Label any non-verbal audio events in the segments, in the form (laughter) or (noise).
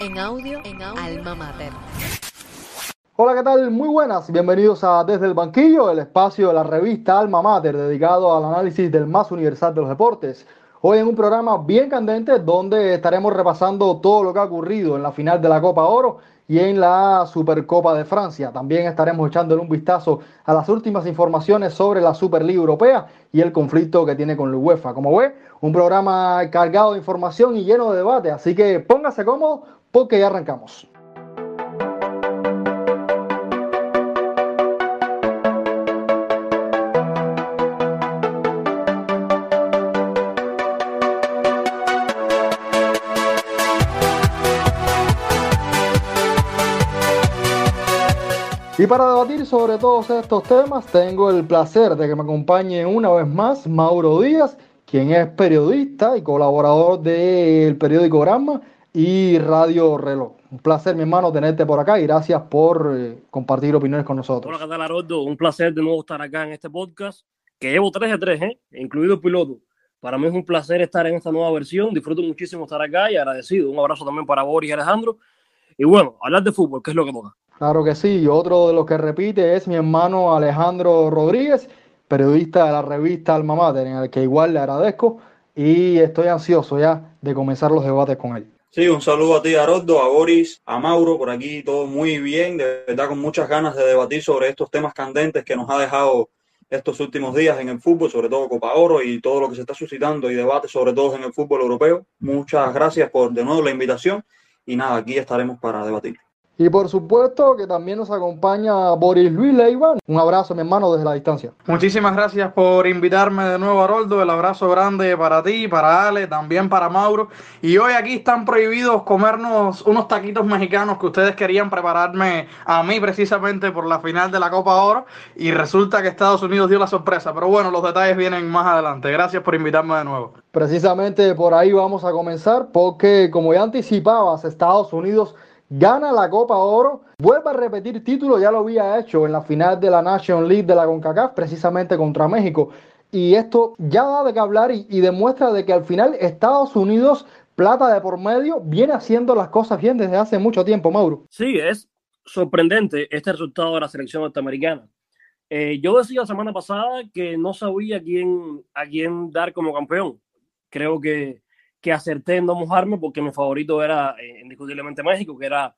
En audio, en audio, Alma Mater. Hola, ¿qué tal? Muy buenas. Bienvenidos a Desde el Banquillo, el espacio de la revista Alma Mater dedicado al análisis del más universal de los deportes. Hoy en un programa bien candente donde estaremos repasando todo lo que ha ocurrido en la final de la Copa Oro y en la Supercopa de Francia. También estaremos echándole un vistazo a las últimas informaciones sobre la Superliga Europea y el conflicto que tiene con la UEFA. Como ve, un programa cargado de información y lleno de debate, así que póngase cómodo porque ya arrancamos. Y para debatir sobre todos estos temas, tengo el placer de que me acompañe una vez más Mauro Díaz, quien es periodista y colaborador del periódico Gramma y Radio Reloj. Un placer, mi hermano, tenerte por acá y gracias por eh, compartir opiniones con nosotros. Hola, ¿qué tal, Haroldo? Un placer de nuevo estar acá en este podcast, que llevo 3 de 3, ¿eh? incluido el piloto. Para mí es un placer estar en esta nueva versión. Disfruto muchísimo estar acá y agradecido. Un abrazo también para Boris y Alejandro. Y bueno, hablar de fútbol, que es lo que toca. Claro que sí, y otro de los que repite es mi hermano Alejandro Rodríguez, periodista de la revista Alma Mater, en el que igual le agradezco y estoy ansioso ya de comenzar los debates con él. Sí, un saludo a ti, Aroldo, a Boris, a Mauro, por aquí todo muy bien, de verdad con muchas ganas de debatir sobre estos temas candentes que nos ha dejado estos últimos días en el fútbol, sobre todo Copa Oro y todo lo que se está suscitando y debate sobre todo en el fútbol europeo. Muchas gracias por de nuevo la invitación y nada, aquí estaremos para debatir. Y por supuesto que también nos acompaña Boris Luis Leiva. Un abrazo, mi hermano, desde la distancia. Muchísimas gracias por invitarme de nuevo, Haroldo. El abrazo grande para ti, para Ale, también para Mauro. Y hoy aquí están prohibidos comernos unos taquitos mexicanos que ustedes querían prepararme a mí precisamente por la final de la Copa Oro. Y resulta que Estados Unidos dio la sorpresa. Pero bueno, los detalles vienen más adelante. Gracias por invitarme de nuevo. Precisamente por ahí vamos a comenzar porque, como ya anticipabas, Estados Unidos gana la Copa Oro, vuelve a repetir título, ya lo había hecho en la final de la National League de la CONCACAF, precisamente contra México. Y esto ya da de qué hablar y, demuestra de que al final Estados Unidos, plata de por medio, viene haciendo las cosas bien desde hace mucho tiempo, Mauro. Sí, es sorprendente este resultado de la selección norteamericana. Eh, yo decía la semana pasada que no sabía quién, a quién dar como campeón. Creo que que acerté en no mojarme porque mi favorito era eh, indiscutiblemente México, que era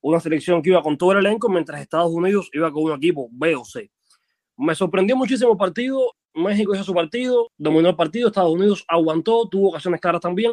una selección que iba con todo el elenco, mientras Estados Unidos iba con un equipo B o C. Me sorprendió muchísimo el partido, México hizo su partido, dominó el partido, Estados Unidos aguantó, tuvo ocasiones claras también,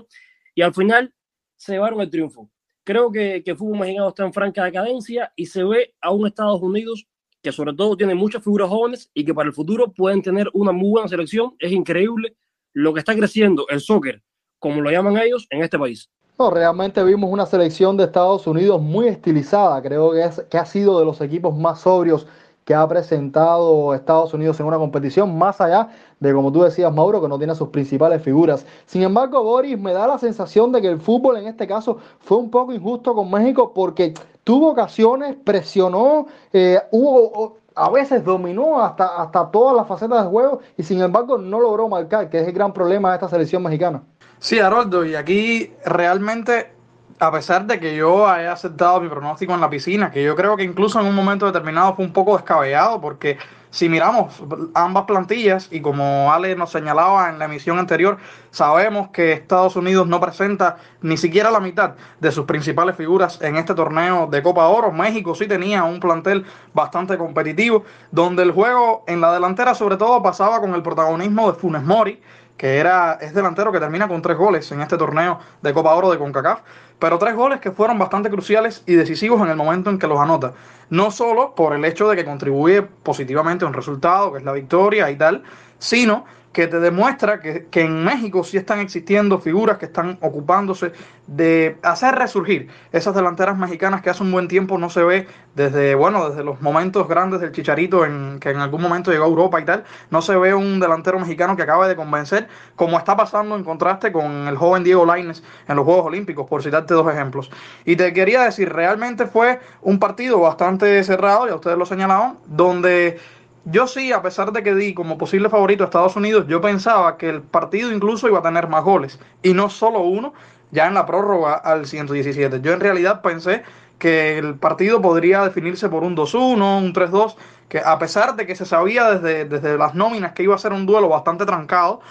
y al final se llevaron el triunfo. Creo que, que el fútbol mexicano está en franca decadencia y se ve a un Estados Unidos que sobre todo tiene muchas figuras jóvenes y que para el futuro pueden tener una muy buena selección. Es increíble lo que está creciendo el soccer como lo llaman ellos, en este país. No, realmente vimos una selección de Estados Unidos muy estilizada. Creo que, es, que ha sido de los equipos más sobrios que ha presentado Estados Unidos en una competición, más allá de, como tú decías, Mauro, que no tiene sus principales figuras. Sin embargo, Boris, me da la sensación de que el fútbol en este caso fue un poco injusto con México porque tuvo ocasiones, presionó, eh, hubo a veces dominó hasta, hasta todas las facetas del juego y sin embargo no logró marcar, que es el gran problema de esta selección mexicana. Sí, Haroldo, y aquí realmente, a pesar de que yo haya aceptado mi pronóstico en la piscina, que yo creo que incluso en un momento determinado fue un poco descabellado, porque si miramos ambas plantillas, y como Ale nos señalaba en la emisión anterior, sabemos que Estados Unidos no presenta ni siquiera la mitad de sus principales figuras en este torneo de Copa Oro. México sí tenía un plantel bastante competitivo, donde el juego en la delantera sobre todo pasaba con el protagonismo de Funes Mori, que era, es delantero que termina con tres goles en este torneo de Copa Oro de CONCACAF, pero tres goles que fueron bastante cruciales y decisivos en el momento en que los anota. No solo por el hecho de que contribuye positivamente a un resultado, que es la victoria y tal, sino que te demuestra que, que, en México sí están existiendo figuras que están ocupándose de hacer resurgir esas delanteras mexicanas que hace un buen tiempo no se ve desde, bueno, desde los momentos grandes del Chicharito en que en algún momento llegó a Europa y tal, no se ve un delantero mexicano que acabe de convencer, como está pasando en contraste con el joven Diego Laines en los Juegos Olímpicos, por citarte dos ejemplos. Y te quería decir, realmente fue un partido bastante cerrado, ya ustedes lo señalaban, donde yo sí, a pesar de que di como posible favorito a Estados Unidos, yo pensaba que el partido incluso iba a tener más goles. Y no solo uno, ya en la prórroga al 117. Yo en realidad pensé que el partido podría definirse por un 2-1, un 3-2, que a pesar de que se sabía desde, desde las nóminas que iba a ser un duelo bastante trancado,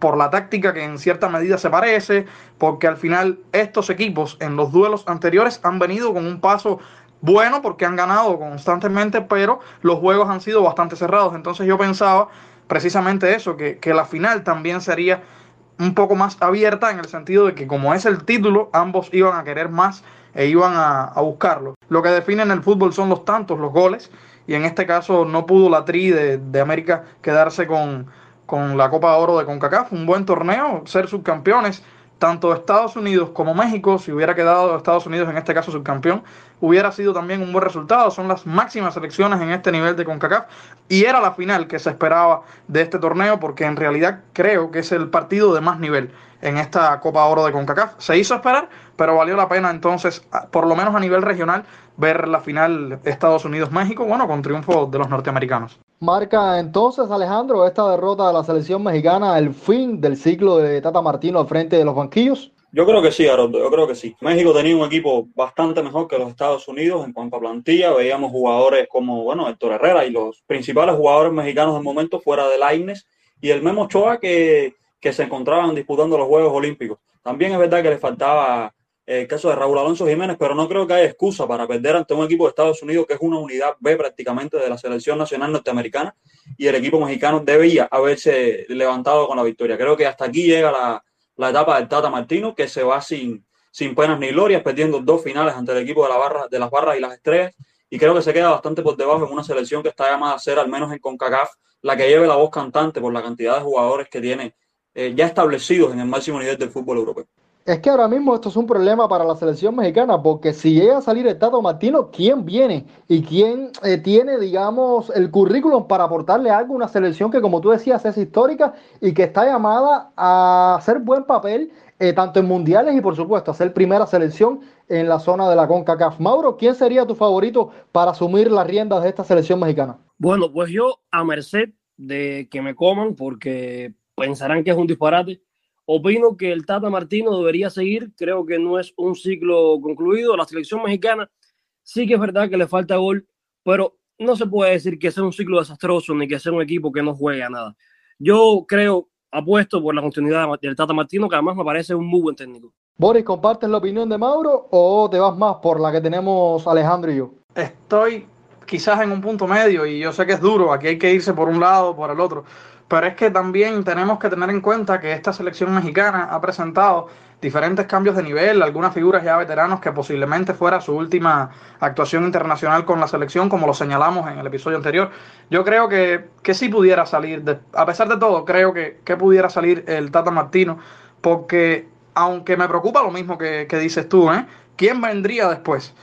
por la táctica que en cierta medida se parece, porque al final estos equipos en los duelos anteriores han venido con un paso bueno porque han ganado constantemente, pero los juegos han sido bastante cerrados. Entonces yo pensaba precisamente eso, que, que la final también sería un poco más abierta en el sentido de que como es el título, ambos iban a querer más e iban a, buscarlo. Lo que define en el fútbol son los tantos, los goles, y en este caso no pudo la Tri de, de América quedarse con, con la Copa de Oro de CONCACAF, un buen torneo, ser subcampeones, tanto Estados Unidos como México, si hubiera quedado Estados Unidos en este caso subcampeón, hubiera sido también un buen resultado. Son las máximas selecciones en este nivel de CONCACAF y era la final que se esperaba de este torneo porque en realidad creo que es el partido de más nivel en esta Copa Oro de CONCACAF. Se hizo esperar, pero valió la pena entonces, por lo menos a nivel regional, ver la final Estados Unidos-México, bueno, con triunfo de los norteamericanos. Marca entonces, Alejandro, esta derrota de la selección mexicana el fin del ciclo de Tata Martino al frente de los banquillos. Yo creo que sí, Haroldo, yo creo que sí. México tenía un equipo bastante mejor que los Estados Unidos en cuanto a plantilla. Veíamos jugadores como, bueno, Héctor Herrera y los principales jugadores mexicanos del momento fuera de Laines y el Memo Ochoa que, que se encontraban disputando los Juegos Olímpicos. También es verdad que le faltaba el caso de Raúl Alonso Jiménez, pero no creo que haya excusa para perder ante un equipo de Estados Unidos que es una unidad B prácticamente de la selección nacional norteamericana y el equipo mexicano debía haberse levantado con la victoria. Creo que hasta aquí llega la, la etapa del Tata Martino, que se va sin, sin penas ni glorias, perdiendo dos finales ante el equipo de, la barra, de las barras y las estrellas, y creo que se queda bastante por debajo en una selección que está llamada a ser, al menos en CONCACAF, la que lleve la voz cantante por la cantidad de jugadores que tiene eh, ya establecidos en el máximo nivel del fútbol europeo. Es que ahora mismo esto es un problema para la selección mexicana, porque si llega a salir el Tato Martino, ¿quién viene? ¿Y quién eh, tiene, digamos, el currículum para aportarle algo a una selección que, como tú decías, es histórica y que está llamada a hacer buen papel, eh, tanto en mundiales y, por supuesto, a ser primera selección en la zona de la CONCACAF? Mauro, ¿quién sería tu favorito para asumir las riendas de esta selección mexicana? Bueno, pues yo, a merced de que me coman, porque pensarán que es un disparate Opino que el Tata Martino debería seguir. Creo que no es un ciclo concluido. La selección mexicana sí que es verdad que le falta gol, pero no se puede decir que sea un ciclo desastroso ni que sea un equipo que no juega nada. Yo creo, apuesto por la continuidad del Tata Martino, que además me parece un muy buen técnico. Boris, ¿compartes la opinión de Mauro o te vas más por la que tenemos Alejandro y yo? Estoy quizás en un punto medio y yo sé que es duro. Aquí hay que irse por un lado o por el otro. Pero es que también tenemos que tener en cuenta que esta selección mexicana ha presentado diferentes cambios de nivel, algunas figuras ya veteranos que posiblemente fuera su última actuación internacional con la selección, como lo señalamos en el episodio anterior. Yo creo que, que sí pudiera salir, a pesar de todo, creo que, que, pudiera salir el Tata Martino, porque aunque me preocupa lo mismo que, que dices tú, ¿eh? ¿quién vendría después?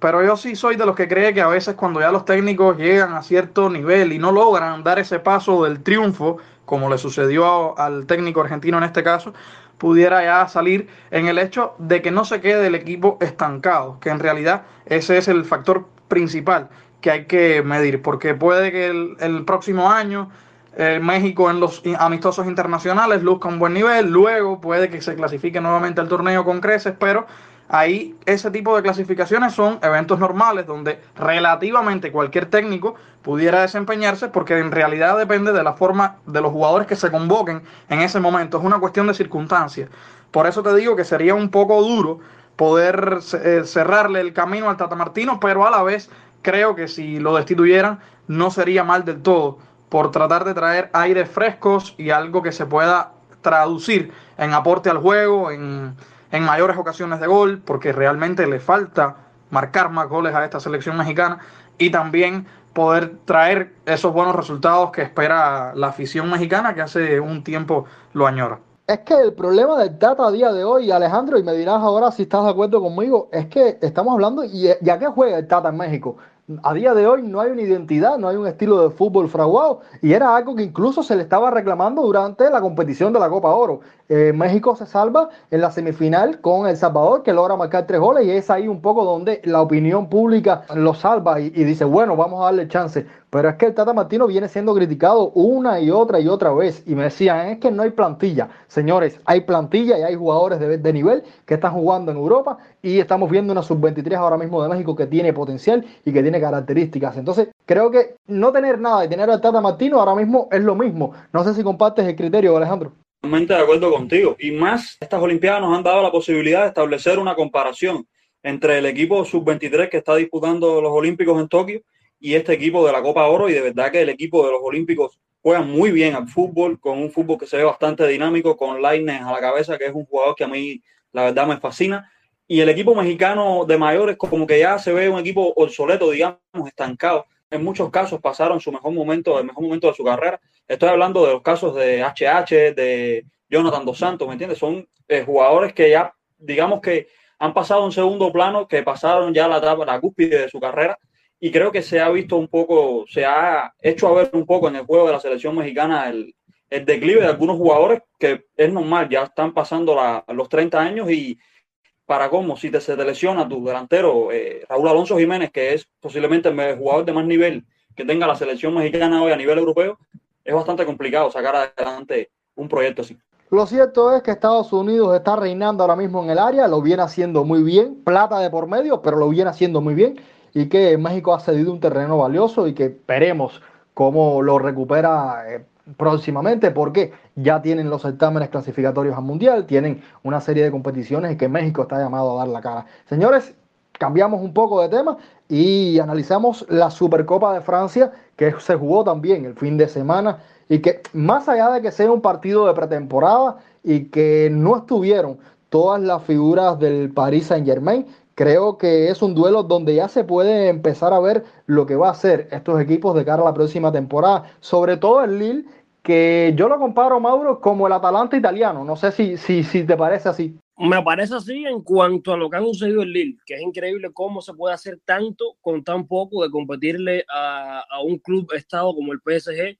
Pero yo sí soy de los que cree que a veces cuando ya los técnicos llegan a cierto nivel y no logran dar ese paso del triunfo, como le sucedió al técnico argentino en este caso, pudiera ya salir en el hecho de que no se quede el equipo estancado, que en realidad ese es el factor principal que hay que medir, porque puede que el, próximo año eh, México en los amistosos internacionales luzca un buen nivel, luego puede que se clasifique nuevamente al torneo con creces, pero Ahí ese tipo de clasificaciones son eventos normales donde relativamente cualquier técnico pudiera desempeñarse porque en realidad depende de la forma de los jugadores que se convoquen en ese momento. Es una cuestión de circunstancias. Por eso te digo que sería un poco duro poder eh, cerrarle el camino al Tata Martino, pero a la vez creo que si lo destituyeran no sería mal del todo por tratar de traer aires frescos y algo que se pueda traducir en aporte al juego, en en mayores ocasiones de gol, porque realmente le falta marcar más goles a esta selección mexicana y también poder traer esos buenos resultados que espera la afición mexicana que hace un tiempo lo añora. Es que el problema del Tata a día de hoy, Alejandro, y me dirás ahora si estás de acuerdo conmigo, es que estamos hablando, y ya que juega el Tata en México, a día de hoy no hay una identidad, no hay un estilo de fútbol fraguado y era algo que incluso se le estaba reclamando durante la competición de la Copa Oro. Eh, México se salva en la semifinal con El Salvador que logra marcar tres goles y es ahí un poco donde la opinión pública lo salva y, dice, bueno, vamos a darle chance. Pero es que el Tata Martino viene siendo criticado una y otra y otra vez. Y me decían, es que no hay plantilla. Señores, hay plantilla y hay jugadores de, de nivel que están jugando en Europa y estamos viendo una sub-23 ahora mismo de México que tiene potencial y que tiene características. Entonces, creo que no tener nada y tener al Tata Martino ahora mismo es lo mismo. No sé si compartes el criterio, Alejandro. Totalmente de acuerdo contigo. Y más, estas Olimpiadas nos han dado la posibilidad de establecer una comparación entre el equipo sub-23 que está disputando los Olímpicos en Tokio y este equipo de la Copa Oro. Y de verdad que el equipo de los Olímpicos juega muy bien al fútbol, con un fútbol que se ve bastante dinámico, con Lainez a la cabeza, que es un jugador que a mí la verdad me fascina. Y el equipo mexicano de mayores como que ya se ve un equipo obsoleto, digamos, estancado. En muchos casos pasaron su mejor momento, el mejor momento de su carrera. Estoy hablando de los casos de HH, de Jonathan Dos Santos, ¿me entiendes? Son eh, jugadores que ya, digamos que han pasado un segundo plano, que pasaron ya la la cúspide de su carrera. Y creo que se ha visto un poco, se ha hecho a ver un poco en el juego de la selección mexicana el, el declive de algunos jugadores que es normal, ya están pasando la, los 30 años y para cómo, si te, se te lesiona tu delantero, eh, Raúl Alonso Jiménez, que es posiblemente el jugador de más nivel que tenga la selección mexicana hoy a nivel europeo, es bastante complicado sacar adelante un proyecto así. Lo cierto es que Estados Unidos está reinando ahora mismo en el área, lo viene haciendo muy bien, plata de por medio, pero lo viene haciendo muy bien y que México ha cedido un terreno valioso y que veremos cómo lo recupera eh, próximamente porque ya tienen los certámenes clasificatorios al Mundial, tienen una serie de competiciones y que México está llamado a dar la cara. Señores, cambiamos un poco de tema y analizamos la Supercopa de Francia que se jugó también el fin de semana y que más allá de que sea un partido de pretemporada y que no estuvieron todas las figuras del Paris Saint Germain, creo que es un duelo donde ya se puede empezar a ver lo que va a hacer estos equipos de cara a la próxima temporada, sobre todo el Lille que yo lo comparo, Mauro, como el Atalanta italiano. No sé si, si, si te parece así. Me parece así en cuanto a lo que han sucedido en Lille, que es increíble cómo se puede hacer tanto con tan poco de competirle a, a un club estado como el PSG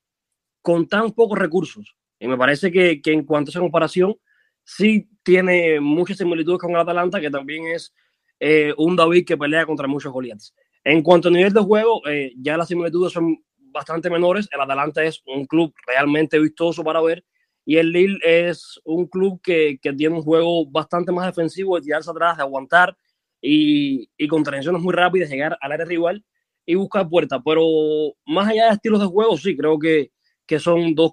con tan pocos recursos. Y me parece que, que, en cuanto a esa comparación, sí tiene muchas similitudes con el Atalanta, que también es eh, un David que pelea contra muchos Goliaths. En cuanto a nivel de juego, eh, ya las similitudes son bastante menores. El Atalanta es un club realmente vistoso para ver y el Lille es un club que, tiene un juego bastante más defensivo, de tirarse atrás, de aguantar y, y con transiciones muy rápidas, llegar al área rival y buscar puertas. Pero más allá de estilos de juego, sí, creo que, que son dos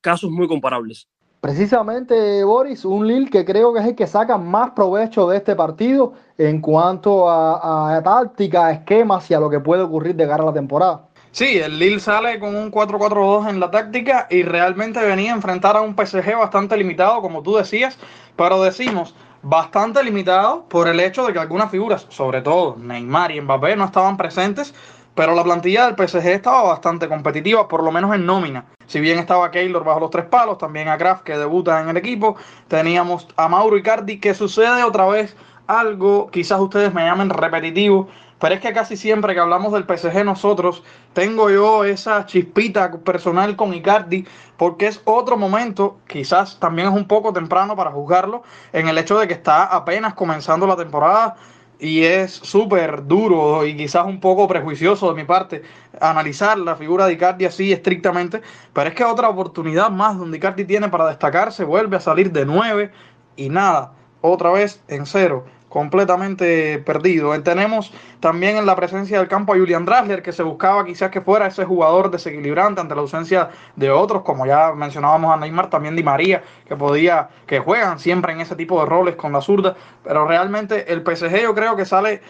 casos muy comparables. Precisamente, Boris, un Lille que creo que es el que saca más provecho de este partido en cuanto a, táctica, esquemas y a lo que puede ocurrir de cara a la temporada. Sí, el Lille sale con un 4-4-2 en la táctica y realmente venía a enfrentar a un PSG bastante limitado, como tú decías, pero decimos bastante limitado por el hecho de que algunas figuras, sobre todo Neymar y Mbappé, no estaban presentes, pero la plantilla del PSG estaba bastante competitiva, por lo menos en nómina. Si bien estaba Keylor bajo los tres palos, también a Kraft que debuta en el equipo, teníamos a Mauro Icardi que sucede otra vez algo, quizás ustedes me llamen repetitivo, pero es que casi siempre que hablamos del PSG nosotros, tengo yo esa chispita personal con Icardi, porque es otro momento, quizás también es un poco temprano para juzgarlo, en el hecho de que está apenas comenzando la temporada y es súper duro y quizás un poco prejuicioso de mi parte analizar la figura de Icardi así estrictamente, pero es que otra oportunidad más donde Icardi tiene para destacarse, vuelve a salir de nueve y nada, otra vez en cero completamente perdido. Tenemos también en la presencia del campo a Julian Drasler, que se buscaba quizás que fuera ese jugador desequilibrante ante la ausencia de otros, como ya mencionábamos a Neymar, también Di María, que podía, que juegan siempre en ese tipo de roles con la zurda, pero realmente el PSG yo creo que sale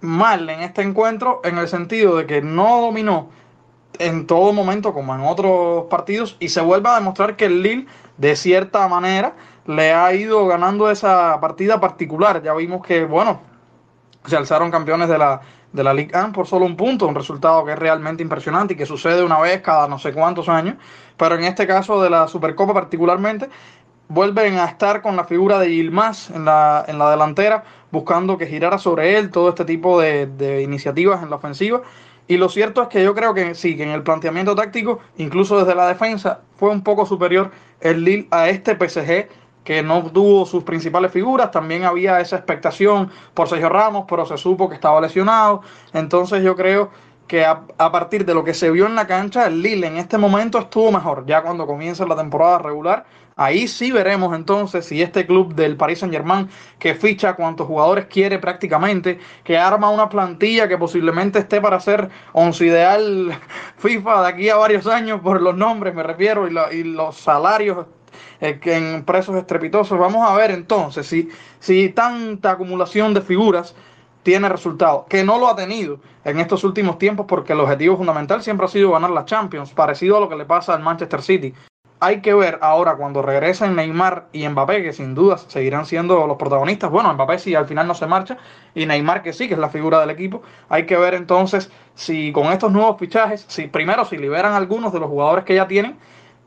mal en este encuentro en el sentido de que no dominó en todo momento como en otros partidos y se vuelve a demostrar que el Lille de cierta manera le ha ido ganando esa partida particular. Ya vimos que, bueno, se alzaron campeones de la, de la Ligue 1 por solo un punto, un resultado que es realmente impresionante y que sucede una vez cada no sé cuántos años, pero en este caso de la Supercopa particularmente, vuelven a estar con la figura de Yilmaz en la, en la delantera, buscando que girara sobre él todo este tipo de, de iniciativas en la ofensiva. Y lo cierto es que yo creo que sí, que en el planteamiento táctico, incluso desde la defensa, fue un poco superior el Lille a este PSG que no tuvo sus principales figuras, también había esa expectación por Sergio Ramos, pero se supo que estaba lesionado, entonces yo creo que a, partir de lo que se vio en la cancha, el Lille en este momento estuvo mejor. Ya cuando comienza la temporada regular, ahí sí veremos entonces si este club del Paris Saint Germain, que ficha cuantos jugadores quiere prácticamente, que arma una plantilla que posiblemente esté para ser once ideal (laughs) FIFA de aquí a varios años por los nombres, me refiero, y, y los salarios en precios estrepitosos. Vamos a ver entonces si, si tanta acumulación de figuras tiene resultado, que no lo ha tenido en estos últimos tiempos porque el objetivo fundamental siempre ha sido ganar la Champions, parecido a lo que le pasa al Manchester City. Hay que ver ahora cuando regresen Neymar y Mbappé, que sin dudas seguirán siendo los protagonistas. Bueno, Mbappé sí al final no se marcha y Neymar que sí, que es la figura del equipo. Hay que ver entonces si con estos nuevos fichajes, si primero si liberan algunos de los jugadores que ya tienen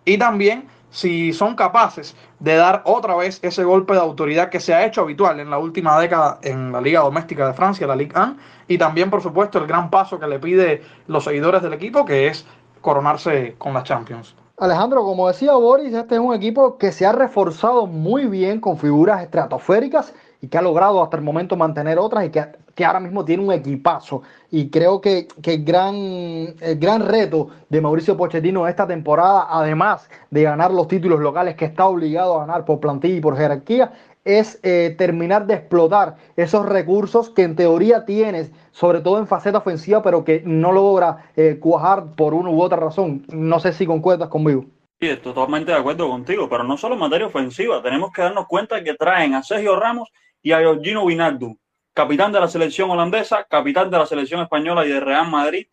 y también si son capaces de dar otra vez ese golpe de autoridad que se ha hecho habitual en la última década en la Liga Doméstica de Francia, la Ligue 1, y también, por supuesto, el gran paso que le pide los seguidores del equipo, que es coronarse con la Champions. Alejandro, como decía Boris, este es un equipo que se ha reforzado muy bien con figuras estratosféricas que ha logrado hasta el momento mantener otras y que, que ahora mismo tiene un equipazo. Y creo que, que el, gran, el gran reto de Mauricio Pochettino esta temporada, además de ganar los títulos locales que está obligado a ganar por plantilla y por jerarquía, es eh, terminar de explotar esos recursos que en teoría tienes, sobre todo en faceta ofensiva, pero que no logra eh, cuajar por una u otra razón. No sé si concuerdas conmigo. Sí, totalmente de acuerdo contigo, pero no solo en materia ofensiva, tenemos que darnos cuenta que traen a Sergio Ramos y a Georgino Winaldo, capitán de la selección holandesa, capitán de la selección española y de Real Madrid.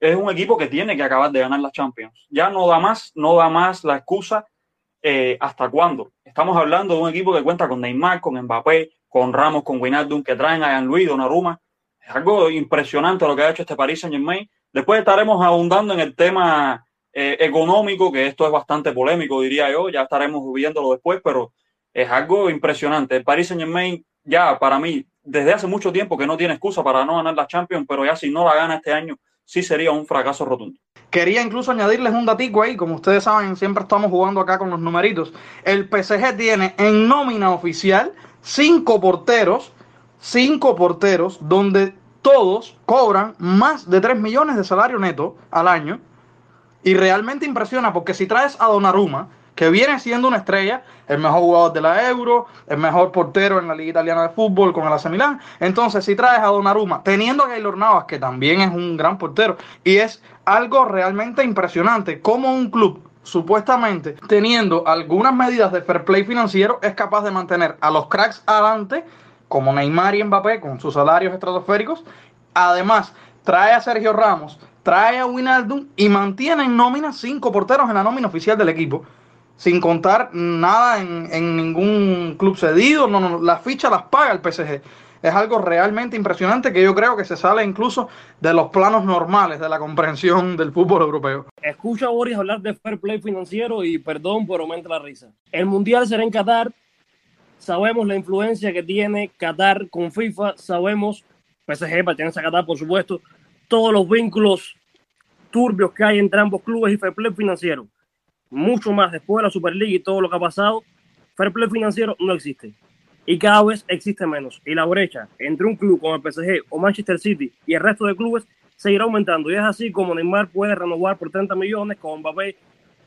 Es un equipo que tiene que acabar de ganar la Champions. Ya no da más, no da más la excusa eh, hasta cuándo. Estamos hablando de un equipo que cuenta con Neymar, con Mbappé, con Ramos, con Winaldo, que traen a Jean-Louis Donnarumma. Es algo impresionante lo que ha hecho este Paris Saint-Germain. Después estaremos abundando en el tema eh, económico, que esto es bastante polémico, diría yo. Ya estaremos viéndolo después, pero es algo impresionante. El Paris Saint Germain ya para mí desde hace mucho tiempo que no tiene excusa para no ganar la Champions, pero ya si no la gana este año sí sería un fracaso rotundo. Quería incluso añadirles un datico ahí, como ustedes saben, siempre estamos jugando acá con los numeritos. El PSG tiene en nómina oficial cinco porteros, cinco porteros, donde todos cobran más de 3 millones de salario neto al año. Y realmente impresiona porque si traes a Donnarumma, que viene siendo una estrella, el mejor jugador de la Euro, el mejor portero en la Liga Italiana de Fútbol con el AC Milán. Entonces, si traes a Donnarumma, teniendo a Keylor Navas, que también es un gran portero, y es algo realmente impresionante, como un club supuestamente teniendo algunas medidas de fair play financiero es capaz de mantener a los cracks adelante, como Neymar y Mbappé, con sus salarios estratosféricos. Además, trae a Sergio Ramos, trae a Winaldum y mantiene en nómina cinco porteros en la nómina oficial del equipo sin contar nada en, ningún club cedido, no, no, las fichas las paga el PSG. Es algo realmente impresionante que yo creo que se sale incluso de los planos normales de la comprensión del fútbol europeo. Escucho a Boris hablar de fair play financiero y perdón por aumentar la risa. El Mundial será en Qatar. Sabemos la influencia que tiene Qatar con FIFA. Sabemos, PSG pertenece a Qatar, por supuesto, todos los vínculos turbios que hay entre ambos clubes y fair play financiero mucho más después de la Superliga y todo lo que ha pasado, fair play financiero no existe. Y cada vez existe menos. Y la brecha entre un club como el PSG o Manchester City y el resto de clubes seguirá aumentando. Y es así como Neymar puede renovar por 30 millones, como Mbappé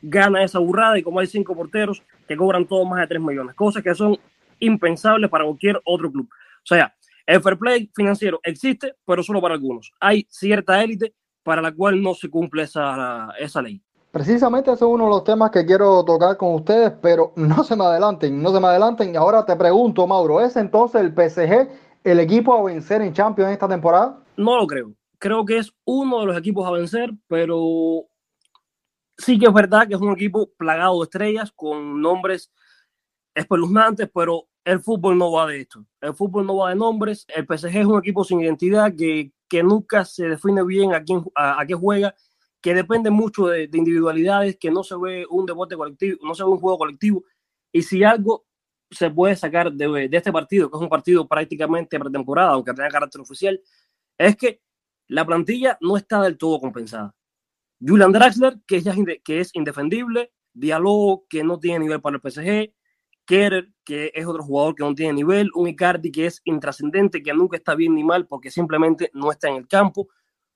gana esa burrada y como hay cinco porteros que cobran todos más de 3 millones. Cosas que son impensables para cualquier otro club. O sea, el fair play financiero existe, pero solo para algunos. Hay cierta élite para la cual no se cumple esa, esa ley. Precisamente ese es uno de los temas que quiero tocar con ustedes, pero no se me adelanten, no se me adelanten. Ahora te pregunto, Mauro, ¿es entonces el PSG el equipo a vencer en Champions esta temporada? No lo creo. Creo que es uno de los equipos a vencer, pero sí que es verdad que es un equipo plagado de estrellas, con nombres espeluznantes, pero el fútbol no va de esto. El fútbol no va de nombres. El PSG es un equipo sin identidad que, que nunca se define bien a, quién, a qué juega que depende mucho de, individualidades, que no se ve un deporte colectivo, no se ve un juego colectivo. Y si algo se puede sacar de, este partido, que es un partido prácticamente pretemporada, aunque tenga carácter oficial, es que la plantilla no está del todo compensada. Julian Draxler, que es, que es indefendible, Diallo, que no tiene nivel para el PSG, Kerer, que es otro jugador que no tiene nivel, un Icardi que es intrascendente, que nunca está bien ni mal porque simplemente no está en el campo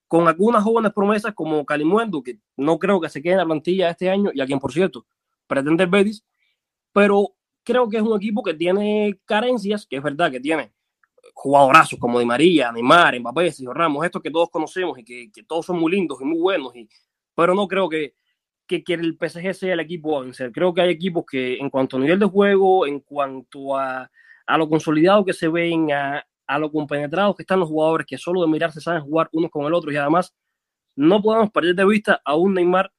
con algunas jóvenes promesas como Calimuendo, que no creo que se quede en la plantilla este año, y a quien, por cierto, pretende el Betis, pero creo que es un equipo que tiene carencias, que es verdad que tiene jugadorazos como Di María, Neymar, Mbappé, Sergio Ramos, estos que todos conocemos y que, que, todos son muy lindos y muy buenos, y, pero no creo que, que, que, el PSG sea el equipo a vencer. Creo que hay equipos que en cuanto a nivel de juego, en cuanto a, a lo consolidado que se ven, a, a lo compenetrados que están los jugadores, que solo de mirarse saben jugar unos con el otro, y además no podemos perder de vista a un Neymar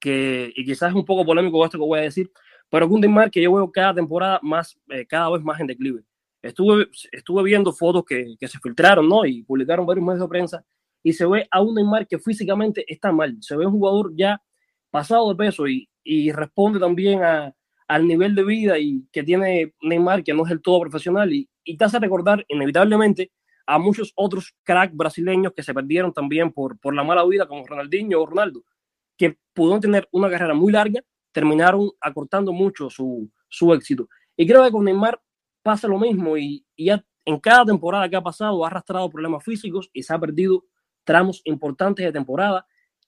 que, y quizás es un poco polémico esto que voy a decir, pero un Neymar que yo veo cada temporada más, eh, cada vez más en declive. Estuve, estuve viendo fotos que, que, se filtraron, ¿no? Y publicaron varios medios de prensa y se ve a un Neymar que físicamente está mal. Se ve un jugador ya pasado de peso y, y responde también a, al nivel de vida y que tiene Neymar, que no es el todo profesional y, y te hace recordar inevitablemente a muchos otros cracks brasileños que se perdieron también por, por la mala vida, como Ronaldinho o Ronaldo, que pudieron tener una carrera muy larga, terminaron acortando mucho su, su éxito. Y creo que con Neymar pasa lo mismo y, ya en cada temporada que ha pasado ha arrastrado problemas físicos y se ha perdido tramos importantes de temporada.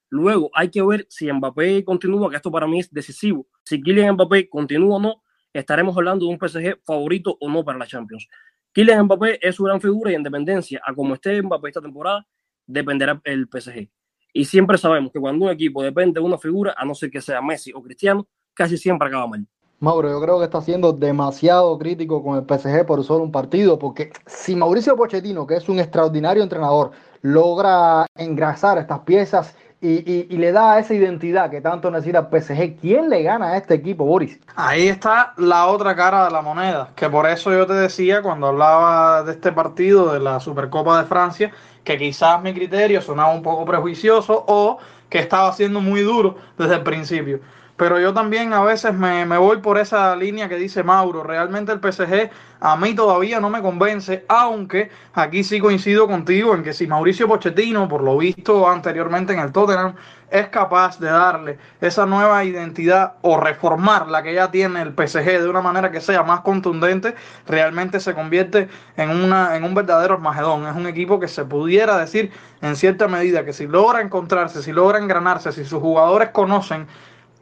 Luego hay que ver si Mbappé continúa, que esto para mí es decisivo. Si Kylian Mbappé continúa o no, estaremos hablando de un PSG favorito o no para la Champions. Kylian Mbappé es su gran figura y en dependencia a como esté Mbappé esta temporada, dependerá el PSG. Y siempre sabemos que cuando un equipo depende de una figura, a no ser que sea Messi o Cristiano, casi siempre acaba mal. Mauro, yo creo que está siendo demasiado crítico con el PSG por solo un partido, porque si Mauricio Pochettino, que es un extraordinario entrenador, logra engrasar estas piezas y, le da esa identidad que tanto necesita el PSG. ¿Quién le gana a este equipo, Boris? Ahí está la otra cara de la moneda, que por eso yo te decía cuando hablaba de este partido de la Supercopa de Francia, que quizás mi criterio sonaba un poco prejuicioso o que estaba siendo muy duro desde el principio. Pero yo también a veces me, me, voy por esa línea que dice Mauro. Realmente el PSG a mí todavía no me convence, aunque aquí sí coincido contigo en que si Mauricio Pochettino, por lo visto anteriormente en el Tottenham, es capaz de darle esa nueva identidad o reformar la que ya tiene el PSG de una manera que sea más contundente, realmente se convierte en, una, en un verdadero Armagedón. Es un equipo que se pudiera decir en cierta medida que si logra encontrarse, si logra engranarse, si sus jugadores conocen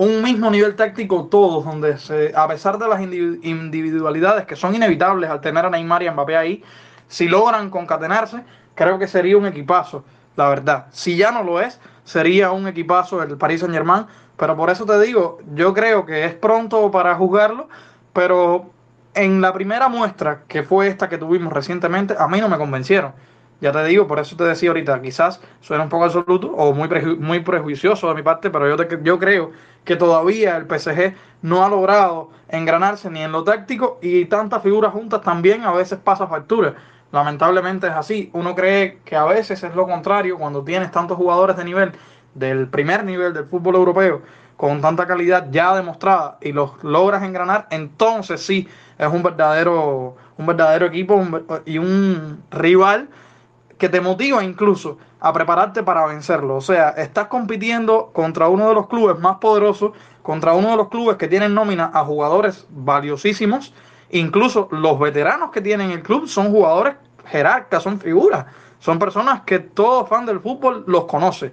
un mismo nivel táctico todos, donde se, a pesar de las individualidades que son inevitables al tener a Neymar y a Mbappé ahí, si logran concatenarse, creo que sería un equipazo, la verdad. Si ya no lo es, sería un equipazo el Paris Saint Germain, pero por eso te digo, yo creo que es pronto para juzgarlo, pero en la primera muestra, que fue esta que tuvimos recientemente, a mí no me convencieron. Ya te digo, por eso te decía ahorita, quizás suena un poco absoluto o muy, preju muy prejuicioso de mi parte, pero yo, te, yo creo que todavía el PSG no ha logrado engranarse ni en lo táctico y tantas figuras juntas también a veces pasa factura. Lamentablemente es así. Uno cree que a veces es lo contrario cuando tienes tantos jugadores de nivel, del primer nivel del fútbol europeo, con tanta calidad ya demostrada y los logras engranar, entonces sí es un verdadero, un verdadero equipo un, y un rival que te motiva incluso a prepararte para vencerlo. O sea, estás compitiendo contra uno de los clubes más poderosos, contra uno de los clubes que tienen nómina a jugadores valiosísimos. Incluso los veteranos que tienen el club son jugadores jerarcas, son figuras. Son personas que todo fan del fútbol los conoce.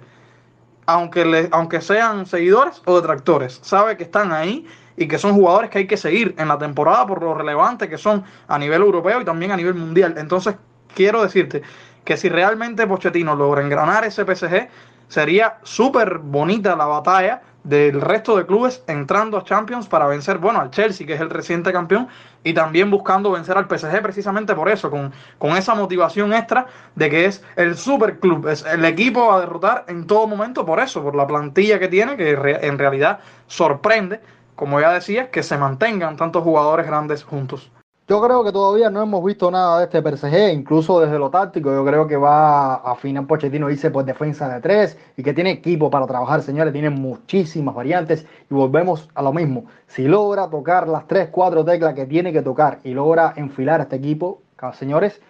Aunque, le, aunque sean seguidores o detractores. Sabe que están ahí y que son jugadores que hay que seguir en la temporada por lo relevante que son a nivel europeo y también a nivel mundial. Entonces, quiero decirte que si realmente Pochettino logra engranar ese PSG, sería súper bonita la batalla del resto de clubes entrando a Champions para vencer, bueno, al Chelsea, que es el reciente campeón, y también buscando vencer al PSG precisamente por eso, con, con esa motivación extra de que es el super club, es el equipo a derrotar en todo momento por eso, por la plantilla que tiene, que en realidad sorprende, como ya decía, que se mantengan tantos jugadores grandes juntos. Yo creo que todavía no hemos visto nada de este PSG, incluso desde lo táctico. Yo creo que va a final Pochettino irse por defensa de tres y que tiene equipo para trabajar, señores. Tiene muchísimas variantes y volvemos a lo mismo. Si logra tocar las tres, cuatro teclas que tiene que tocar y logra enfilar a este equipo, señores,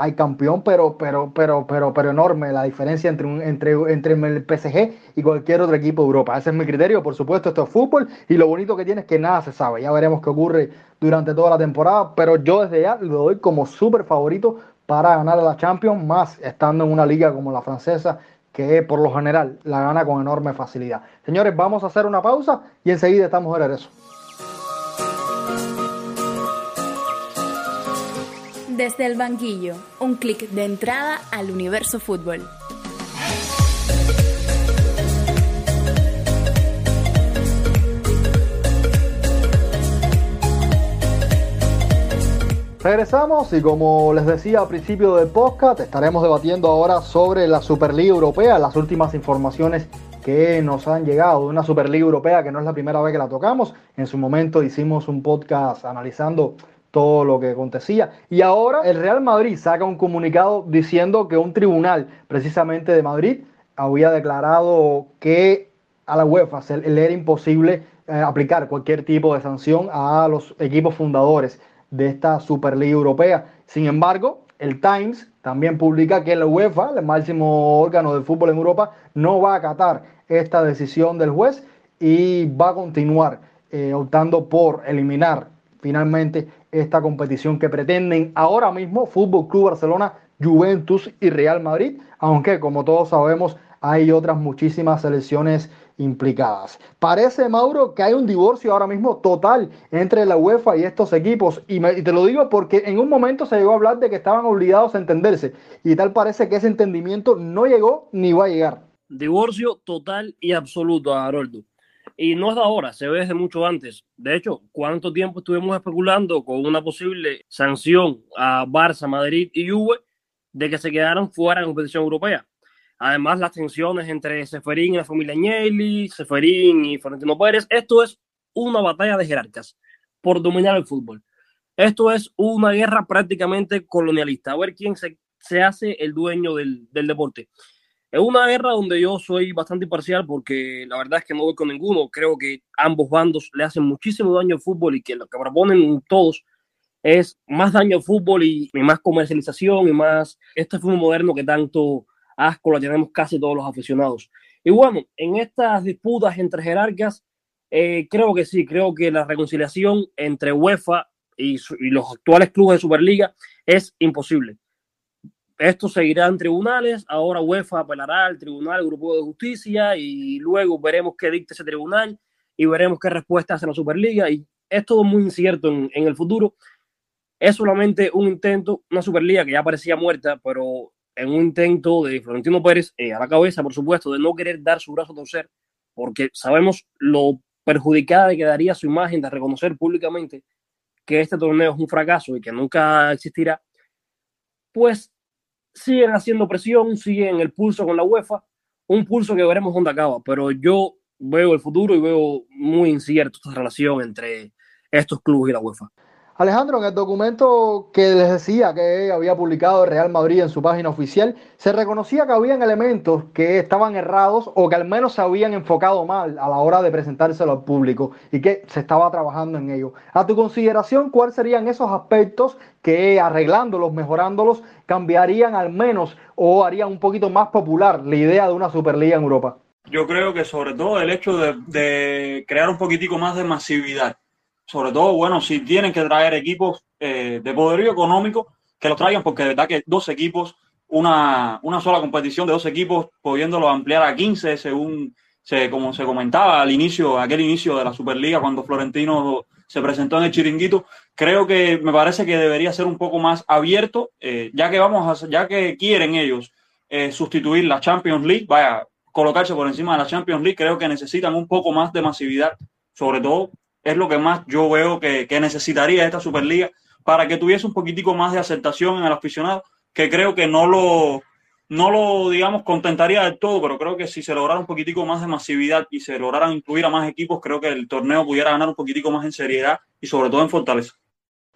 hay campeón, pero, pero, pero, pero, pero enorme la diferencia entre, un, entre, entre el PSG y cualquier otro equipo de Europa. Ese es mi criterio, por supuesto, esto es fútbol y lo bonito que tiene es que nada se sabe. Ya veremos qué ocurre durante toda la temporada, pero yo desde ya lo doy como súper favorito para ganar a la Champions, más estando en una liga como la francesa, que por lo general la gana con enorme facilidad. Señores, vamos a hacer una pausa y enseguida estamos de regreso. Desde el banquillo, un clic de entrada al universo fútbol. Regresamos y como les decía al principio del podcast, estaremos debatiendo ahora sobre la Superliga Europea, las últimas informaciones que nos han llegado de una Superliga Europea que no es la primera vez que la tocamos. En su momento hicimos un podcast analizando todo lo que acontecía. Y ahora el Real Madrid saca un comunicado diciendo que un tribunal precisamente de Madrid había declarado que a la UEFA le era imposible eh, aplicar cualquier tipo de sanción a los equipos fundadores de esta Superliga Europea. Sin embargo, el Times también publica que la UEFA, el máximo órgano de fútbol en Europa, no va a acatar esta decisión del juez y va a continuar eh, optando por eliminar finalmente esta competición que pretenden ahora mismo Fútbol Club Barcelona, Juventus y Real Madrid, aunque como todos sabemos hay otras muchísimas selecciones implicadas. Parece, Mauro, que hay un divorcio ahora mismo total entre la UEFA y estos equipos. Y, te lo digo porque en un momento se llegó a hablar de que estaban obligados a entenderse. Y tal parece que ese entendimiento no llegó ni va a llegar. Divorcio total y absoluto, Haroldo. Y no es de ahora, se ve desde mucho antes. De hecho, ¿cuánto tiempo estuvimos especulando con una posible sanción a Barça, Madrid y Juve de que se quedaran fuera de la competición europea? Además, las tensiones entre Seferín y la familia Agnelli, Seferín y Florentino Pérez. Esto es una batalla de jerarcas por dominar el fútbol. Esto es una guerra prácticamente colonialista. A ver quién se, se hace el dueño del, del, deporte. Es una guerra donde yo soy bastante imparcial porque la verdad es que no voy con ninguno. Creo que ambos bandos le hacen muchísimo daño al fútbol y que lo que proponen todos es más daño al fútbol y, más comercialización y más este fútbol moderno que tanto asco lo tenemos casi todos los aficionados. Y bueno, en estas disputas entre jerarcas, eh, creo que sí, creo que la reconciliación entre UEFA y, los actuales clubes de Superliga es imposible. Esto seguirá en tribunales, ahora UEFA apelará al Tribunal Europeo de Justicia y luego veremos qué dicta ese tribunal y veremos qué respuesta hace la Superliga y es todo muy incierto en, el futuro. Es solamente un intento, una Superliga que ya parecía muerta, pero en un intento de Florentino Pérez eh, a la cabeza, por supuesto, de no querer dar su brazo a torcer, porque sabemos lo perjudicada que quedaría su imagen de reconocer públicamente que este torneo es un fracaso y que nunca existirá, pues siguen haciendo presión, siguen el pulso con la UEFA, un pulso que veremos dónde acaba, pero yo veo el futuro y veo muy incierto esta relación entre estos clubes y la UEFA. Alejandro, en el documento que les decía que había publicado Real Madrid en su página oficial, se reconocía que habían elementos que estaban errados o que al menos se habían enfocado mal a la hora de presentárselo al público y que se estaba trabajando en ello. A tu consideración, ¿cuáles serían esos aspectos que arreglándolos, mejorándolos, cambiarían al menos o harían un poquito más popular la idea de una Superliga en Europa? Yo creo que sobre todo el hecho de, de crear un poquitico más de masividad sobre todo, bueno, si tienen que traer equipos eh, de poderío económico, que los traigan, porque de verdad que dos equipos, una, una sola competición de dos equipos, pudiéndolo ampliar a 15, según se, como se comentaba al inicio, aquel inicio de la Superliga, cuando Florentino se presentó en el chiringuito, creo que me parece que debería ser un poco más abierto, eh, ya que vamos a, ya que quieren ellos eh, sustituir la Champions League, vaya, colocarse por encima de la Champions League, creo que necesitan un poco más de masividad, sobre todo es lo que más yo veo que, que, necesitaría esta Superliga para que tuviese un poquitico más de aceptación en el aficionado, que creo que no lo, no lo, digamos, contentaría del todo, pero creo que si se lograra un poquitico más de masividad y se lograran incluir a más equipos, creo que el torneo pudiera ganar un poquitico más en seriedad y sobre todo en fortaleza.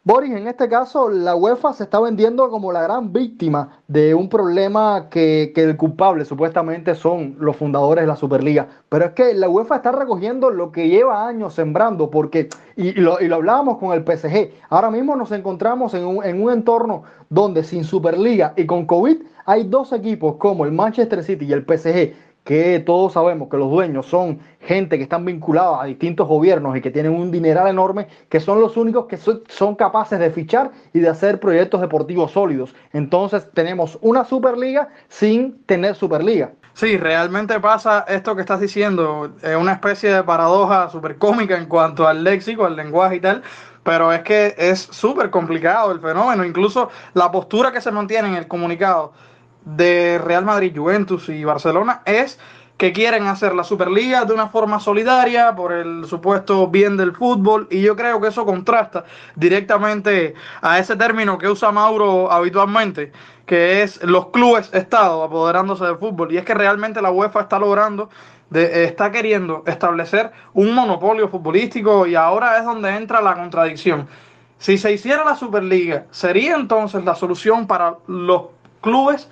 Boris, en este caso, la UEFA se está vendiendo como la gran víctima de un problema que, que, el culpable supuestamente son los fundadores de la Superliga. Pero es que la UEFA está recogiendo lo que lleva años sembrando, porque, y, lo, y lo, hablábamos con el PSG, ahora mismo nos encontramos en un, en un entorno donde sin Superliga y con COVID hay dos equipos como el Manchester City y el PSG que todos sabemos que los dueños son gente que están vinculados a distintos gobiernos y que tienen un dineral enorme, que son los únicos que son capaces de fichar y de hacer proyectos deportivos sólidos. Entonces tenemos una Superliga sin tener Superliga. Sí, realmente pasa esto que estás diciendo, es una especie de paradoja súper cómica en cuanto al léxico, al lenguaje y tal, pero es que es súper complicado el fenómeno, incluso la postura que se mantiene en el comunicado de Real Madrid, Juventus y Barcelona es que quieren hacer la Superliga de una forma solidaria por el supuesto bien del fútbol y yo creo que eso contrasta directamente a ese término que usa Mauro habitualmente, que es los clubes Estado apoderándose del fútbol y es que realmente la UEFA está logrando está queriendo establecer un monopolio futbolístico y ahora es donde entra la contradicción. Si se hiciera la Superliga, ¿sería entonces la solución para los clubes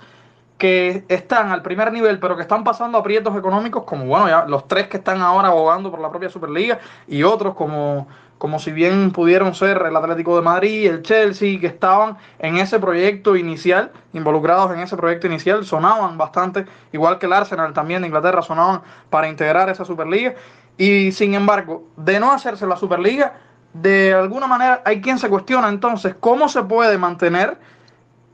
que están al primer nivel, pero que están pasando aprietos económicos, como bueno, ya los tres que están ahora abogando por la propia Superliga, y otros como, como si bien pudieron ser el Atlético de Madrid, el Chelsea, que estaban en ese proyecto inicial, involucrados en ese proyecto inicial, sonaban bastante, igual que el Arsenal también de Inglaterra, sonaban para integrar esa Superliga. Y sin embargo, de no hacerse la Superliga, de alguna manera hay quien se cuestiona entonces cómo se puede mantener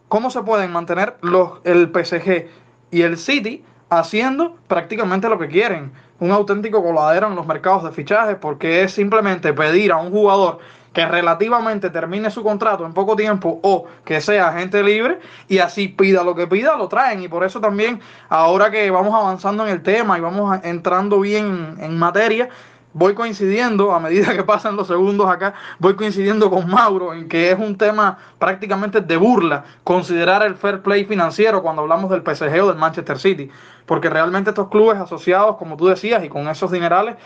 cómo se pueden mantener los, el PSG y el City haciendo prácticamente lo que quieren. Un auténtico coladero en los mercados de fichajes porque es simplemente pedir a un jugador que relativamente termine su contrato en poco tiempo o que sea agente libre y así pida lo que pida, lo traen. Y por eso también, ahora que vamos avanzando en el tema y vamos entrando bien en materia, voy coincidiendo, a medida que pasan los segundos acá, voy coincidiendo con Mauro en que es un tema prácticamente de burla considerar el fair play financiero cuando hablamos del PSG del Manchester City, porque realmente estos clubes asociados, como tú decías, y con esos dinerales,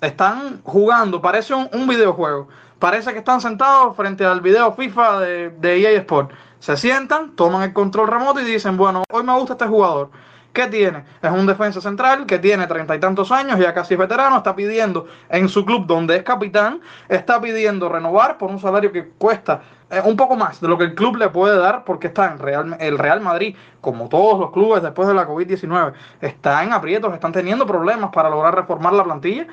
están jugando, parece un, videojuego, parece que están sentados frente al video FIFA de, de EA Sport, se sientan, toman el control remoto y dicen, bueno, hoy me gusta este jugador ¿Qué tiene? Es un defensa central que tiene treinta y tantos años, ya casi es veterano, está pidiendo en su club donde es capitán, está pidiendo renovar por un salario que cuesta eh, un poco más de lo que el club le puede dar porque está en Real, el Real Madrid, como todos los clubes después de la COVID-19, está en aprietos, están teniendo problemas para lograr reformar la plantilla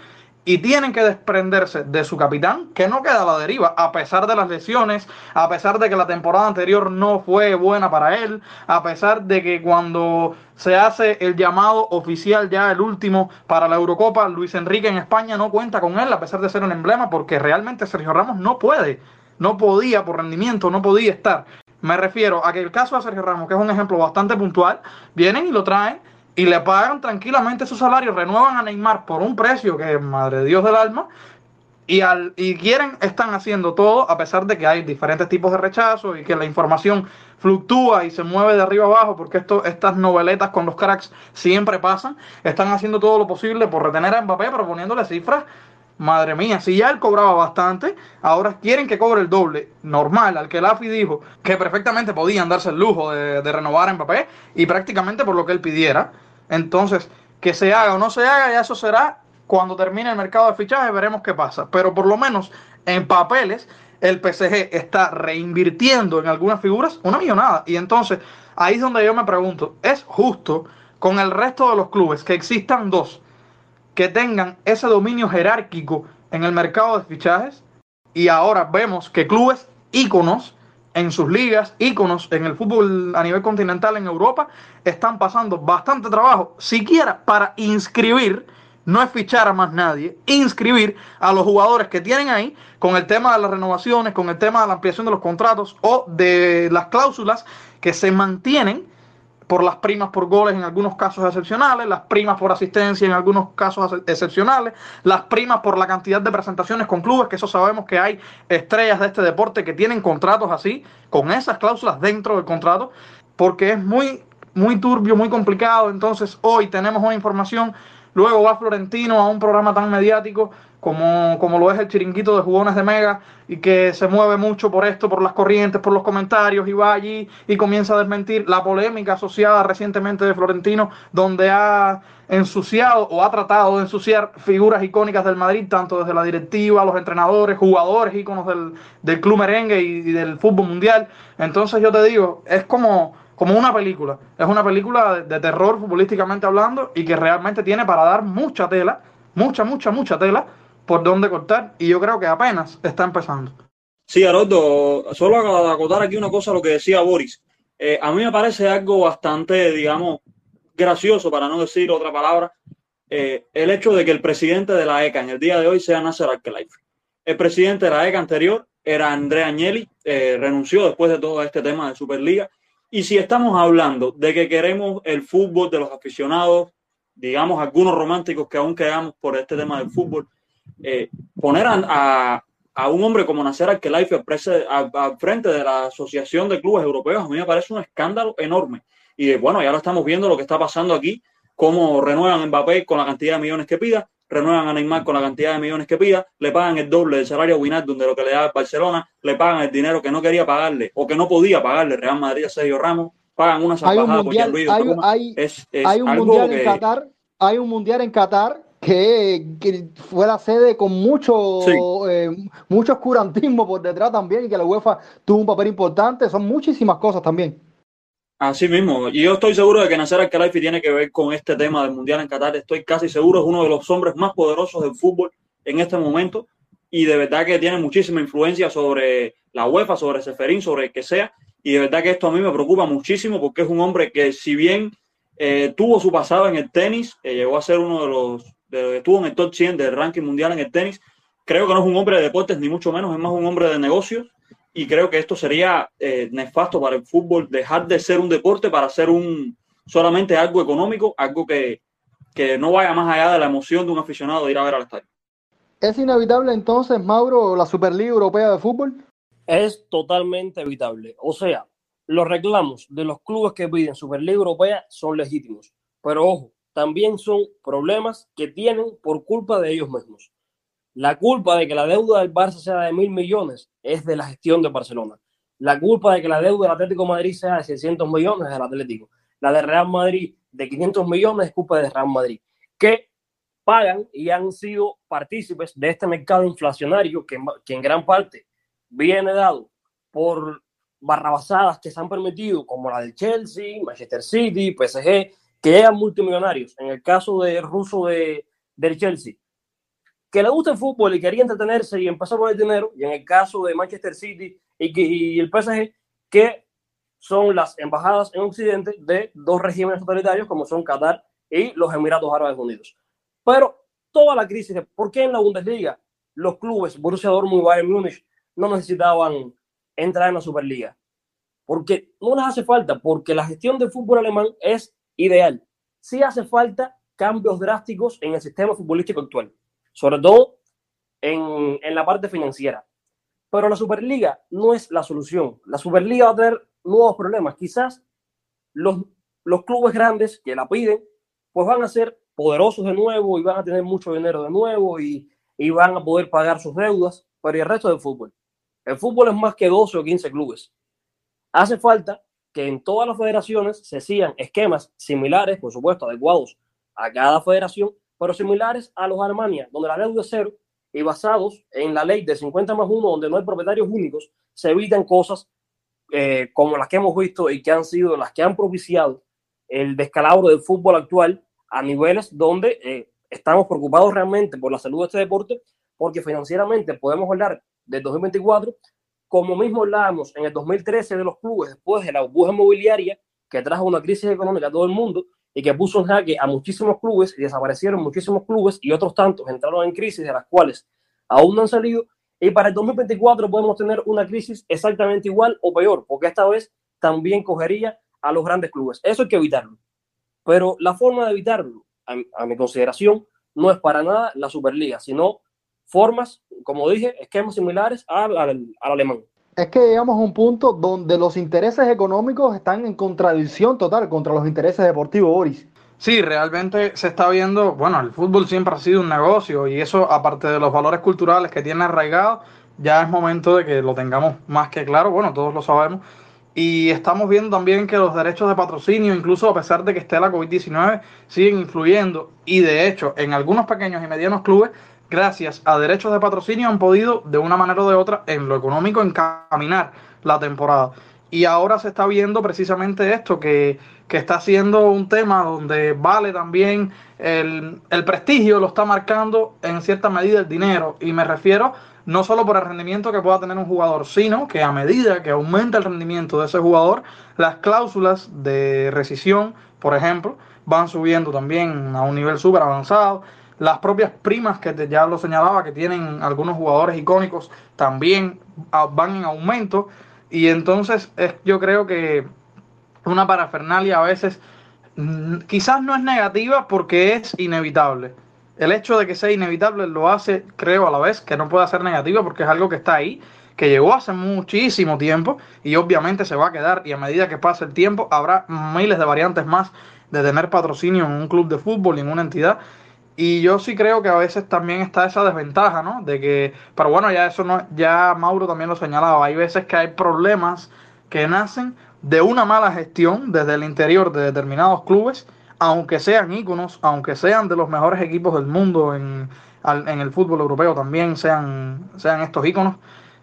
y tienen que desprenderse de su capitán, que no queda a la deriva, a pesar de las lesiones, a pesar de que la temporada anterior no fue buena para él, a pesar de que cuando se hace el llamado oficial ya el último para la Eurocopa, Luis Enrique en España no cuenta con él, a pesar de ser un emblema, porque realmente Sergio Ramos no puede, no podía por rendimiento, no podía estar. Me refiero a que el caso de Sergio Ramos, que es un ejemplo bastante puntual, vienen y lo traen y le pagan tranquilamente su salario, renuevan a Neymar por un precio que madre Dios del alma, y, al, y quieren, están haciendo todo, a pesar de que hay diferentes tipos de rechazo y que la información fluctúa y se mueve de arriba abajo, porque esto, estas noveletas con los cracks siempre pasan, están haciendo todo lo posible por retener a Mbappé, proponiéndole cifras Madre mía, si ya él cobraba bastante, ahora quieren que cobre el doble. Normal, al que Lafi dijo que perfectamente podían darse el lujo de, de, renovar a Mbappé y prácticamente por lo que él pidiera. Entonces, que se haga o no se haga, ya eso será cuando termine el mercado de fichaje, veremos qué pasa. Pero por lo menos en papeles, el PSG está reinvirtiendo en algunas figuras una millonada. Y entonces, ahí es donde yo me pregunto, ¿es justo con el resto de los clubes que existan dos que tengan ese dominio jerárquico en el mercado de fichajes? Y ahora vemos que clubes íconos en sus ligas, íconos en el fútbol a nivel continental en Europa, están pasando bastante trabajo, siquiera para inscribir, no es fichar a más nadie, inscribir a los jugadores que tienen ahí con el tema de las renovaciones, con el tema de la ampliación de los contratos o de las cláusulas que se mantienen por las primas por goles en algunos casos excepcionales, las primas por asistencia en algunos casos excepcionales, las primas por la cantidad de presentaciones con clubes, que eso sabemos que hay estrellas de este deporte que tienen contratos así, con esas cláusulas dentro del contrato, porque es muy, muy turbio, muy complicado. Entonces hoy tenemos una información, luego va Florentino a un programa tan mediático como, como lo es el chiringuito de jugones de Mega y que se mueve mucho por esto, por las corrientes, por los comentarios y va allí y comienza a desmentir la polémica asociada recientemente de Florentino, donde ha ensuciado o ha tratado de ensuciar figuras icónicas del Madrid, tanto desde la directiva, los entrenadores, jugadores íconos del, del club merengue y, y del fútbol mundial. Entonces yo te digo, es como como una película. Es una película de, terror futbolísticamente hablando y que realmente tiene para dar mucha tela, mucha, mucha, mucha tela por donde cortar y yo creo que apenas está empezando. Sí, Haroldo, solo acotar aquí una cosa a lo que decía Boris. Eh, a mí me parece algo bastante, digamos, gracioso, para no decir otra palabra, eh, el hecho de que el presidente de la ECA en el día de hoy sea Nasser Al-Khelaifi. El presidente de la ECA anterior era Andrea Agnelli, eh, renunció después de todo este tema de Superliga. Y si estamos hablando de que queremos el fútbol de los aficionados, digamos algunos románticos que aún quedamos por este tema del fútbol, eh, poner a, a, un hombre como Nasser Al-Khelaifi al frente de la Asociación de Clubes Europeos, a mí me parece un escándalo enorme. Y bueno, ya lo estamos viendo lo que está pasando aquí, cómo renuevan a Mbappé con la cantidad de millones que pida, renuevan a Neymar con la cantidad de millones que pida, le pagan el doble del salario a Wijnaldum de lo que le da Barcelona, le pagan el dinero que no quería pagarle o que no podía pagarle Real Madrid a Sergio Ramos, pagan una salvajada por Luis hay, hay, es, es hay un mundial en Qatar, hay un mundial en Qatar que, que fue la sede con mucho, eh, mucho oscurantismo por detrás también y que la UEFA tuvo un papel importante, son muchísimas cosas también. Así mismo, y yo estoy seguro de que Nasser Al-Khelaifi tiene que ver con este tema del Mundial en Qatar. Estoy casi seguro, es uno de los hombres más poderosos del fútbol en este momento y de verdad que tiene muchísima influencia sobre la UEFA, sobre Seferín, sobre el que sea. Y de verdad que esto a mí me preocupa muchísimo porque es un hombre que si bien eh, tuvo su pasado en el tenis, eh, llegó a ser uno de los, de, estuvo en el top 100 del ranking mundial en el tenis, creo que no es un hombre de deportes ni mucho menos, es más un hombre de negocios y creo que esto sería eh, nefasto para el fútbol, dejar de ser un deporte para ser un solamente algo económico, algo que, que no vaya más allá de la emoción de un aficionado de ir a ver al estadio. ¿Es inevitable entonces, Mauro, la Superliga Europea de Fútbol? Es totalmente evitable. O sea, los reclamos de los clubes que piden Superliga Europea son legítimos. Pero ojo, también son problemas que tienen por culpa de ellos mismos. La culpa de que la deuda del Barça sea de mil millones es de la gestión de Barcelona. La culpa de que la deuda del Atlético Madrid sea de 600 millones es del Atlético. La de Real Madrid de 500 millones es culpa de Real Madrid, que pagan y han sido partícipes de este mercado inflacionario que, que en gran parte viene dado por barrabasadas que se han permitido, como la del Chelsea, Manchester City, PSG, que llegan multimillonarios. En el caso de ruso de, del Chelsea, que le gusta el fútbol y quería entretenerse y empezar a poner dinero, y en el caso de Manchester City y, el PSG, que son las embajadas en Occidente de dos regímenes totalitarios como son Qatar y los Emiratos Árabes Unidos. Pero toda la crisis de por qué en la Bundesliga los clubes Borussia Dortmund y Bayern Múnich no necesitaban entrar en la Superliga. Porque no les hace falta, porque la gestión del fútbol alemán es ideal. Sí hace falta cambios drásticos en el sistema futbolístico actual sobre todo en, en la parte financiera. Pero la Superliga no es la solución. La Superliga va a tener nuevos problemas. Quizás los, los clubes grandes que la piden, pues van a ser poderosos de nuevo y van a tener mucho dinero de nuevo y, y van a poder pagar sus deudas, pero ¿y el resto del fútbol? El fútbol es más que 12 o 15 clubes. Hace falta que en todas las federaciones se sigan esquemas similares, por supuesto, adecuados a cada federación, pero similares a los Alemania, donde la deuda es cero y basados en la ley de 50 más 1, donde no hay propietarios únicos, se evitan cosas eh, como las que hemos visto y que han sido las que han propiciado el descalabro del fútbol actual a niveles donde eh, estamos preocupados realmente por la salud de este deporte, porque financieramente podemos hablar del 2024, como mismo hablábamos en el 2013 de los clubes después de la burbuja inmobiliaria que trajo una crisis económica a todo el mundo, y que puso en jaque a muchísimos clubes y desaparecieron muchísimos clubes y otros tantos entraron en crisis de las cuales aún no han salido. Y para el 2024 podemos tener una crisis exactamente igual o peor, porque esta vez también cogería a los grandes clubes. Eso hay que evitarlo. Pero la forma de evitarlo, a, mi consideración, no es para nada la Superliga, sino formas, como dije, esquemas similares al, al alemán es que llegamos a un punto donde los intereses económicos están en contradicción total contra los intereses deportivos, Boris. Sí, realmente se está viendo, bueno, el fútbol siempre ha sido un negocio y eso, aparte de los valores culturales que tiene arraigado, ya es momento de que lo tengamos más que claro, bueno, todos lo sabemos. Y estamos viendo también que los derechos de patrocinio, incluso a pesar de que esté la COVID-19, siguen influyendo y de hecho en algunos pequeños y medianos clubes gracias a derechos de patrocinio, han podido, de una manera o de otra, en lo económico, encaminar la temporada. y ahora se está viendo precisamente esto, que, que está siendo un tema donde vale también el, el, prestigio, lo está marcando en cierta medida el dinero. Y me refiero no solo por el rendimiento que pueda tener un jugador, sino que a medida que aumenta el rendimiento de ese jugador, las cláusulas de rescisión, por ejemplo, van subiendo también a un nivel súper avanzado. Las propias primas que ya lo señalaba, que tienen algunos jugadores icónicos, también van en aumento. Y entonces es, yo creo que una parafernalia a veces mm, quizás no es negativa porque es inevitable. El hecho de que sea inevitable lo hace, creo a la vez, que no pueda ser negativa porque es algo que está ahí, que llegó hace muchísimo tiempo y obviamente se va a quedar y a medida que pase el tiempo habrá miles de variantes más de tener patrocinio en un club de fútbol y en una entidad. Y yo sí creo que a veces también está esa desventaja, ¿no? De que, pero bueno, ya eso no, ya Mauro también lo señalaba, hay veces que hay problemas que nacen de una mala gestión desde el interior de determinados clubes, aunque sean íconos, aunque sean de los mejores equipos del mundo en, en el fútbol europeo también sean, sean estos íconos.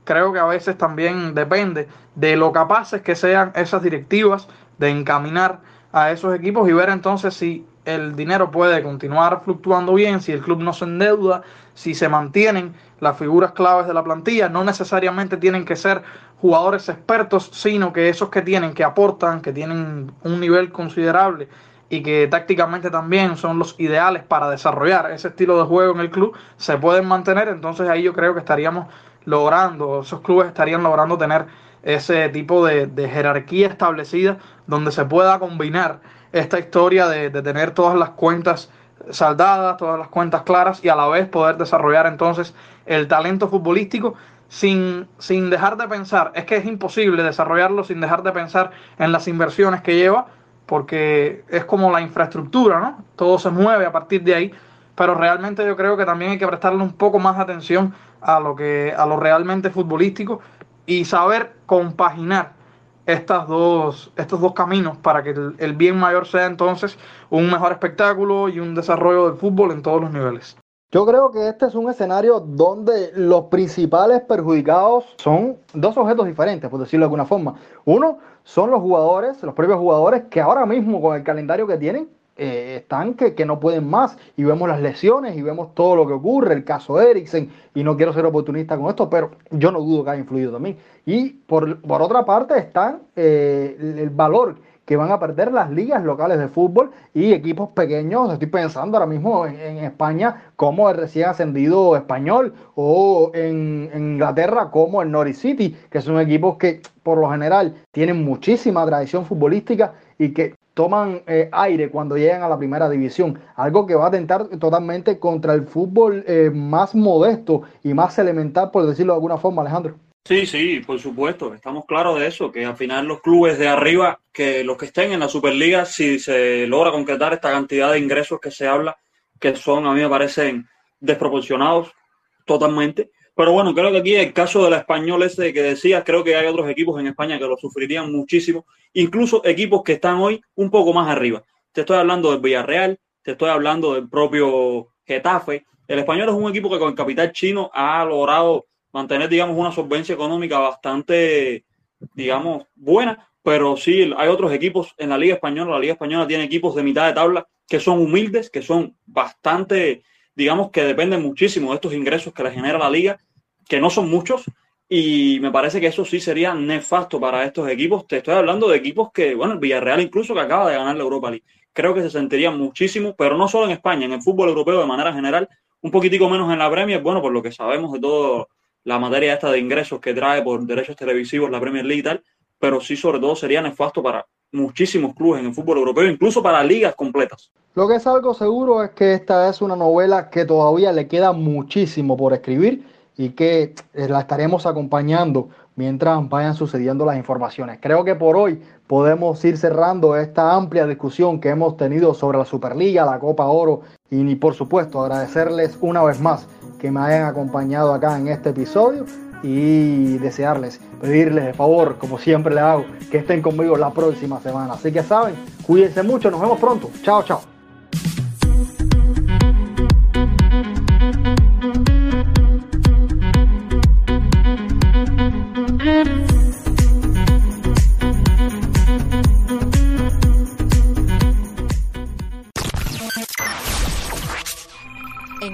Creo que a veces también depende de lo capaces que sean esas directivas de encaminar a esos equipos y ver entonces si el dinero puede continuar fluctuando bien, si el club no se endeuda, si se mantienen las figuras claves de la plantilla, no necesariamente tienen que ser jugadores expertos, sino que esos que tienen, que aportan, que tienen un nivel considerable y que tácticamente también son los ideales para desarrollar ese estilo de juego en el club, se pueden mantener, entonces ahí yo creo que estaríamos logrando, esos clubes estarían logrando tener ese tipo de, jerarquía establecida donde se pueda combinar esta historia de, tener todas las cuentas saldadas, todas las cuentas claras y a la vez poder desarrollar entonces el talento futbolístico sin, sin dejar de pensar, es que es imposible desarrollarlo sin dejar de pensar en las inversiones que lleva, porque es como la infraestructura, ¿no? Todo se mueve a partir de ahí, pero realmente yo creo que también hay que prestarle un poco más atención a lo que a lo realmente futbolístico y saber compaginar estas dos, estos dos caminos para que el, bien mayor sea entonces un mejor espectáculo y un desarrollo del fútbol en todos los niveles. Yo creo que este es un escenario donde los principales perjudicados son dos objetos diferentes, por decirlo de alguna forma. Uno son los jugadores, los propios jugadores que ahora mismo con el calendario que tienen eh, están que, no pueden más y vemos las lesiones y vemos todo lo que ocurre, el caso Eriksen, y no quiero ser oportunista con esto, pero yo no dudo que haya influido también. Y por, por otra parte están eh, el, valor que van a perder las ligas locales de fútbol y equipos pequeños. Estoy pensando ahora mismo en, España como el recién ascendido español o en, en, Inglaterra como el Norwich City, que son equipos que por lo general tienen muchísima tradición futbolística y que toman eh, aire cuando llegan a la primera división. Algo que va a atentar totalmente contra el fútbol eh, más modesto y más elemental, por decirlo de alguna forma, Alejandro. Sí, sí, por supuesto, estamos claros de eso, que al final los clubes de arriba, que los que estén en la Superliga, si se logra concretar esta cantidad de ingresos que se habla, que son, a mí me parecen desproporcionados totalmente, pero bueno, creo que aquí el caso del español ese que decías, creo que hay otros equipos en España que lo sufrirían muchísimo, incluso equipos que están hoy un poco más arriba. Te estoy hablando del Villarreal, te estoy hablando del propio Getafe. El español es un equipo que con el capital chino ha logrado mantener, digamos, una solvencia económica bastante, digamos, buena, pero sí hay otros equipos en la Liga Española. La Liga Española tiene equipos de mitad de tabla que son humildes, que son bastante digamos que depende muchísimo de estos ingresos que le genera la liga, que no son muchos, y me parece que eso sí sería nefasto para estos equipos. Te estoy hablando de equipos que, bueno, el Villarreal incluso que acaba de ganar la Europa League. Creo que se sentiría muchísimo, pero no solo en España, en el fútbol europeo de manera general, un poquitico menos en la Premier, bueno, por lo que sabemos de toda la materia esta de ingresos que trae por derechos televisivos la Premier League y tal, pero sí sobre todo sería nefasto para muchísimos clubes en el fútbol europeo, incluso para ligas completas. Lo que es algo seguro es que esta es una novela que todavía le queda muchísimo por escribir y que eh, la estaremos acompañando mientras vayan sucediendo las informaciones. Creo que por hoy podemos ir cerrando esta amplia discusión que hemos tenido sobre la Superliga, la Copa Oro y por supuesto agradecerles una vez más que me hayan acompañado acá en este episodio y desearles, pedirles de favor, como siempre le hago, que estén conmigo la próxima semana. Así que saben, cuídense mucho, nos vemos pronto. Chao, chao.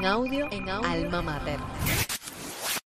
en audio, en audio. Alma Mater.